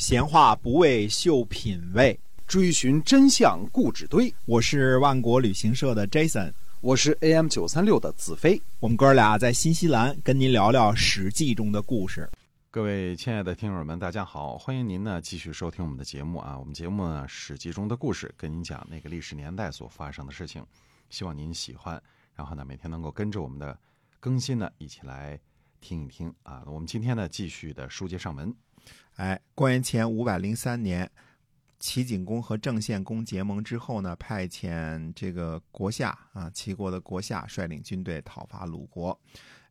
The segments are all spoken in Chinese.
闲话不为秀品味，追寻真相固执堆。我是万国旅行社的 Jason，我是 AM 九三六的子飞。我们哥俩在新西兰跟您聊聊《史记》中的故事。各位亲爱的听友们，大家好，欢迎您呢继续收听我们的节目啊。我们节目呢《史记》中的故事，跟您讲那个历史年代所发生的事情，希望您喜欢。然后呢，每天能够跟着我们的更新呢，一起来听一听啊。我们今天呢，继续的书接上文。哎，公元前五百零三年，齐景公和郑献公结盟之后呢，派遣这个国夏啊，齐国的国夏率领军队讨伐鲁国。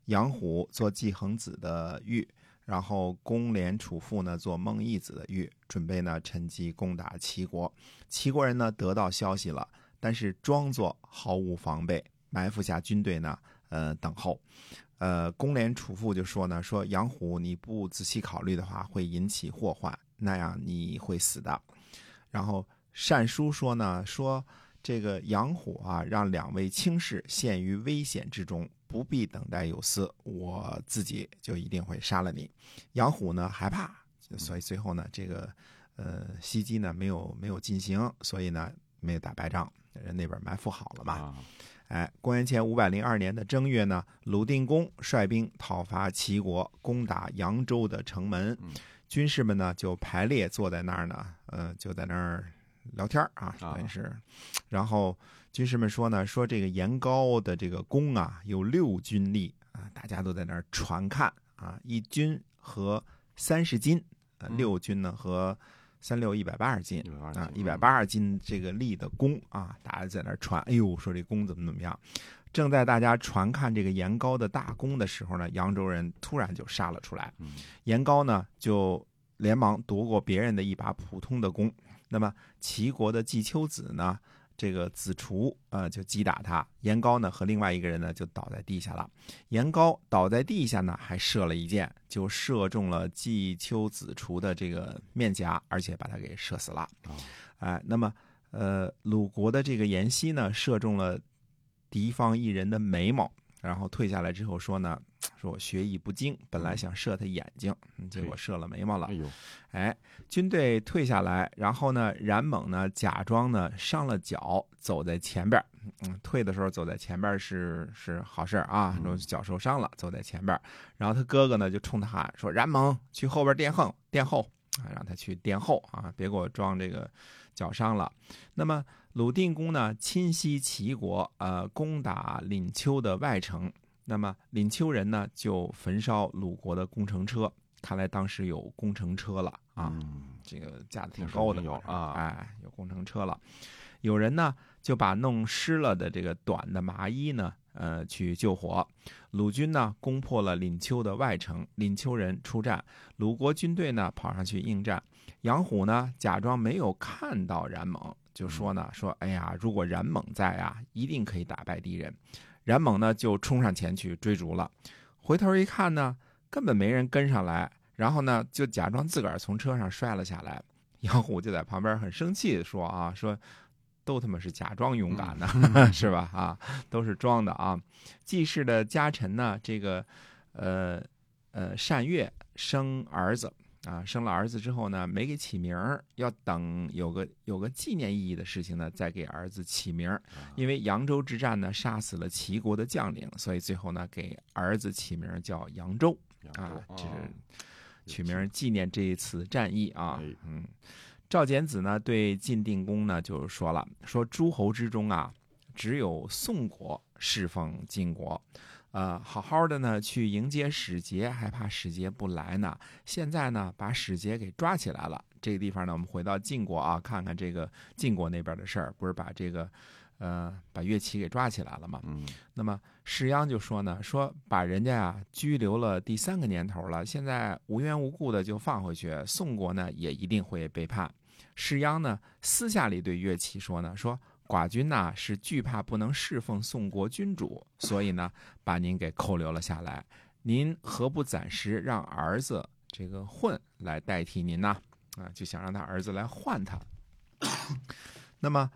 杨虎做季恒子的玉，然后公廉楚父呢做孟义子的玉，准备呢趁机攻打齐国。齐国人呢得到消息了，但是装作毫无防备，埋伏下军队呢，呃，等候。呃，公廉楚父就说呢，说杨虎你不仔细考虑的话，会引起祸患，那样你会死的。然后单书说呢，说这个杨虎啊，让两位卿士陷于危险之中，不必等待有司，我自己就一定会杀了你。杨虎呢害怕，所以最后呢，这个呃袭击呢没有没有进行，所以呢没有打败仗，人那边埋伏好了嘛。哎，公元前五百零二年的正月呢，鲁定公率兵讨伐齐国，攻打扬州的城门。军士们呢就排列坐在那儿呢，呃，就在那儿聊天啊，等于是。然后军士们说呢，说这个严高的这个弓啊，有六军力啊，大家都在那儿传看啊，一军和三十斤，六军呢和。三六一百八十斤啊，一百八十斤这个力的弓啊，大家在那传，哎呦，说这弓怎么怎么样？正在大家传看这个严高的大弓的时候呢，扬州人突然就杀了出来。严高呢就连忙夺过别人的一把普通的弓。那么齐国的季秋子呢？这个子厨呃就击打他，严高呢和另外一个人呢就倒在地下了。严高倒在地下呢，还射了一箭，就射中了季秋子厨的这个面颊，而且把他给射死了。哎，那么呃鲁国的这个颜熙呢，射中了敌方一人的眉毛，然后退下来之后说呢。说我学艺不精，本来想射他眼睛，结果射了眉毛了。哎呦，哎，军队退下来，然后呢，冉猛呢假装呢伤了脚，走在前边。嗯，退的时候走在前边是是好事啊，说脚受伤了，走在前边。然后他哥哥呢就冲他喊说：“冉猛，去后边殿后，殿后啊，让他去殿后啊，别给我装这个脚伤了。”那么鲁定公呢侵袭齐国，呃，攻打廪丘的外城。那么林丘人呢，就焚烧鲁国的工程车。看来当时有工程车了啊，这个价挺高的有啊，哎，有工程车了。有人呢就把弄湿了的这个短的麻衣呢，呃，去救火。鲁军呢攻破了廪丘的外城，廪丘人出战，鲁国军队呢跑上去应战。杨虎呢假装没有看到冉猛，就说呢说，哎呀，如果冉猛在啊，一定可以打败敌人。冉猛呢就冲上前去追逐了，回头一看呢，根本没人跟上来，然后呢就假装自个儿从车上摔了下来。杨虎就在旁边很生气的说：“啊，说都他妈是假装勇敢的，是吧？啊，都是装的啊。”季氏的家臣呢，这个呃呃单月生儿子。啊，生了儿子之后呢，没给起名儿，要等有个有个纪念意义的事情呢，再给儿子起名儿。因为扬州之战呢，杀死了齐国的将领，所以最后呢，给儿子起名叫扬州。啊，这是取名纪念这一次战役啊。嗯，赵简子呢，对晋定公呢，就说了，说诸侯之中啊，只有宋国侍奉晋国。呃，好好的呢，去迎接使节，还怕使节不来呢。现在呢，把使节给抓起来了。这个地方呢，我们回到晋国啊，看看这个晋国那边的事儿，不是把这个，呃，把乐齐给抓起来了吗？嗯。那么士鞅就说呢，说把人家啊拘留了第三个年头了，现在无缘无故的就放回去，宋国呢也一定会背叛。士鞅呢私下里对乐齐说呢，说。寡君呐是惧怕不能侍奉宋国君主，所以呢把您给扣留了下来。您何不暂时让儿子这个混来代替您呢？啊，就想让他儿子来换他。那么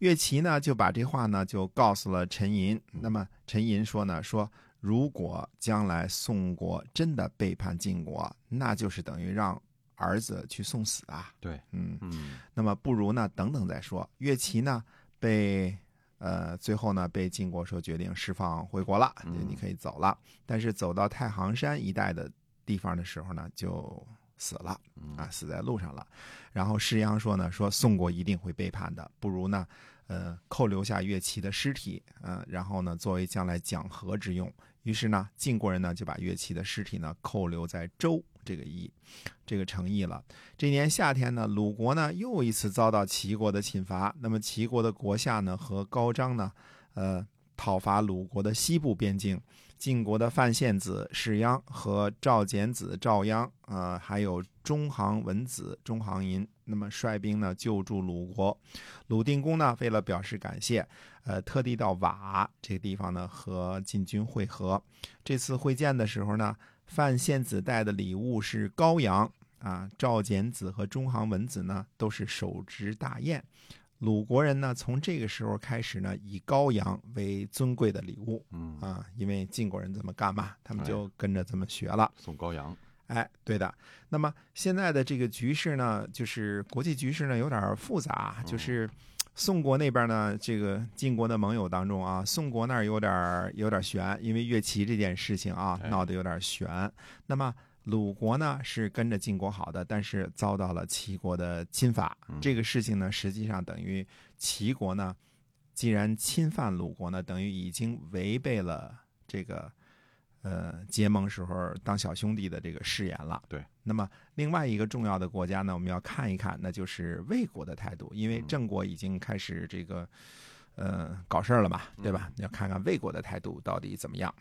岳琪呢就把这话呢就告诉了陈寅。那么陈寅说呢说，如果将来宋国真的背叛晋国，那就是等于让儿子去送死啊。对，嗯，嗯那么不如呢等等再说。岳琪呢被呃最后呢被晋国说决定释放回国了，嗯你可以走了。但是走到太行山一带的地方的时候呢，就死了嗯啊，死在路上了。然后施鞅说呢，说宋国一定会背叛的，不如呢，呃，扣留下乐齐的尸体，呃，然后呢，作为将来讲和之用。于是呢，晋国人呢就把乐齐的尸体呢扣留在周这个意，这个诚意了。这年夏天呢，鲁国呢又一次遭到齐国的侵伐。那么齐国的国下呢和高张呢，呃，讨伐鲁国的西部边境。晋国的范献子士鞅和赵简子赵鞅，呃，还有中行文子中行寅，那么率兵呢救助鲁国。鲁定公呢为了表示感谢，呃，特地到瓦这个地方呢和晋军会合。这次会见的时候呢，范献子带的礼物是羔羊啊，赵简子和中行文子呢都是手执大雁。鲁国人呢，从这个时候开始呢，以羔羊为尊贵的礼物嗯，啊，因为晋国人这么干嘛，他们哎就跟着这么学了。送羔羊，哎，对的。那么现在的这个局势呢，就是国际局势呢有点复杂，就是宋国那边呢，这个晋国的盟友当中啊，宋国那儿有点有点悬，因为越齐这件事情啊哎闹得有点悬。那么鲁国呢是跟着晋国好的，但是遭到了齐国的侵伐。嗯这个事情呢，实际上等于齐国呢，既然侵犯鲁国呢，等于已经违背了这个呃结盟时候当小兄弟的这个誓言了。对。那么另外一个重要的国家呢，我们要看一看，那就是魏国的态度，因为嗯郑国已经开始这个呃搞事儿了嘛，对嗯吧？要看看魏国的态度到底怎么样。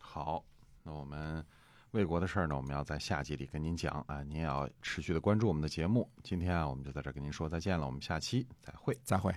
好，那我们魏国的事儿呢，我们要在下集里跟您讲啊，您也要持续的关注我们的节目。今天啊，我们就在这儿跟您说再见了，我们下期再会。再会。